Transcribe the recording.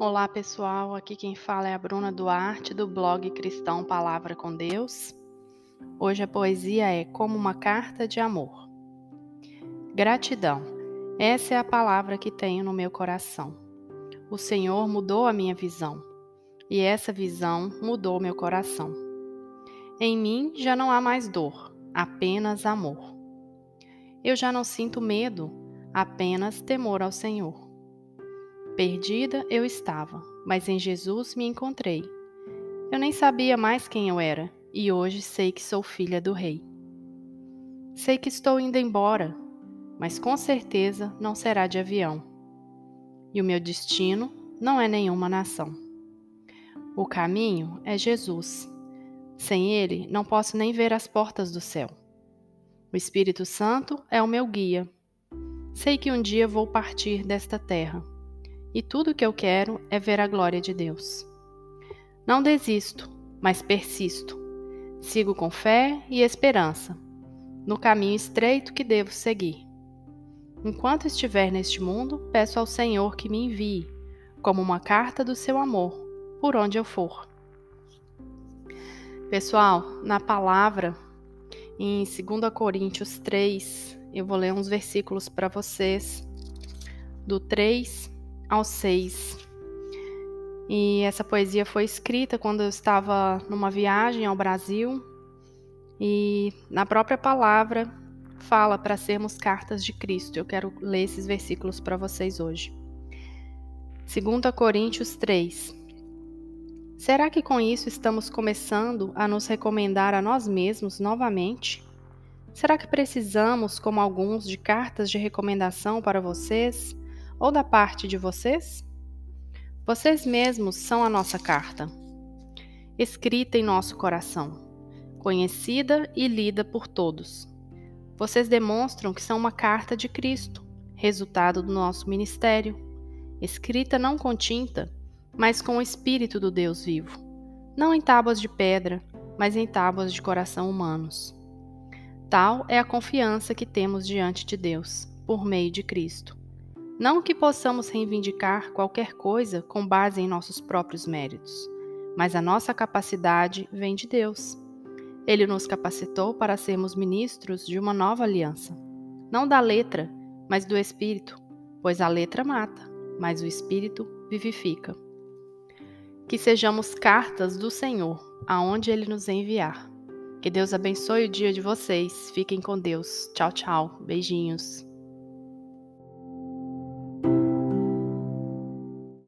Olá pessoal, aqui quem fala é a Bruna Duarte do blog Cristão Palavra com Deus. Hoje a poesia é Como uma Carta de Amor. Gratidão, essa é a palavra que tenho no meu coração. O Senhor mudou a minha visão e essa visão mudou meu coração. Em mim já não há mais dor, apenas amor. Eu já não sinto medo, apenas temor ao Senhor. Perdida eu estava, mas em Jesus me encontrei. Eu nem sabia mais quem eu era, e hoje sei que sou filha do Rei. Sei que estou indo embora, mas com certeza não será de avião. E o meu destino não é nenhuma nação. O caminho é Jesus. Sem ele, não posso nem ver as portas do céu. O Espírito Santo é o meu guia. Sei que um dia vou partir desta terra e tudo o que eu quero é ver a glória de Deus. Não desisto, mas persisto. Sigo com fé e esperança, no caminho estreito que devo seguir. Enquanto estiver neste mundo, peço ao Senhor que me envie, como uma carta do seu amor, por onde eu for. Pessoal, na palavra, em 2 Coríntios 3, eu vou ler uns versículos para vocês, do 3 ao 6. E essa poesia foi escrita quando eu estava numa viagem ao Brasil e na própria palavra fala para sermos cartas de Cristo. Eu quero ler esses versículos para vocês hoje. 2 Coríntios 3. Será que com isso estamos começando a nos recomendar a nós mesmos novamente? Será que precisamos, como alguns, de cartas de recomendação para vocês? Ou da parte de vocês? Vocês mesmos são a nossa carta, escrita em nosso coração, conhecida e lida por todos. Vocês demonstram que são uma carta de Cristo, resultado do nosso ministério, escrita não com tinta, mas com o Espírito do Deus vivo, não em tábuas de pedra, mas em tábuas de coração humanos. Tal é a confiança que temos diante de Deus, por meio de Cristo. Não que possamos reivindicar qualquer coisa com base em nossos próprios méritos, mas a nossa capacidade vem de Deus. Ele nos capacitou para sermos ministros de uma nova aliança, não da letra, mas do Espírito, pois a letra mata, mas o Espírito vivifica. Que sejamos cartas do Senhor, aonde Ele nos enviar. Que Deus abençoe o dia de vocês. Fiquem com Deus. Tchau, tchau. Beijinhos.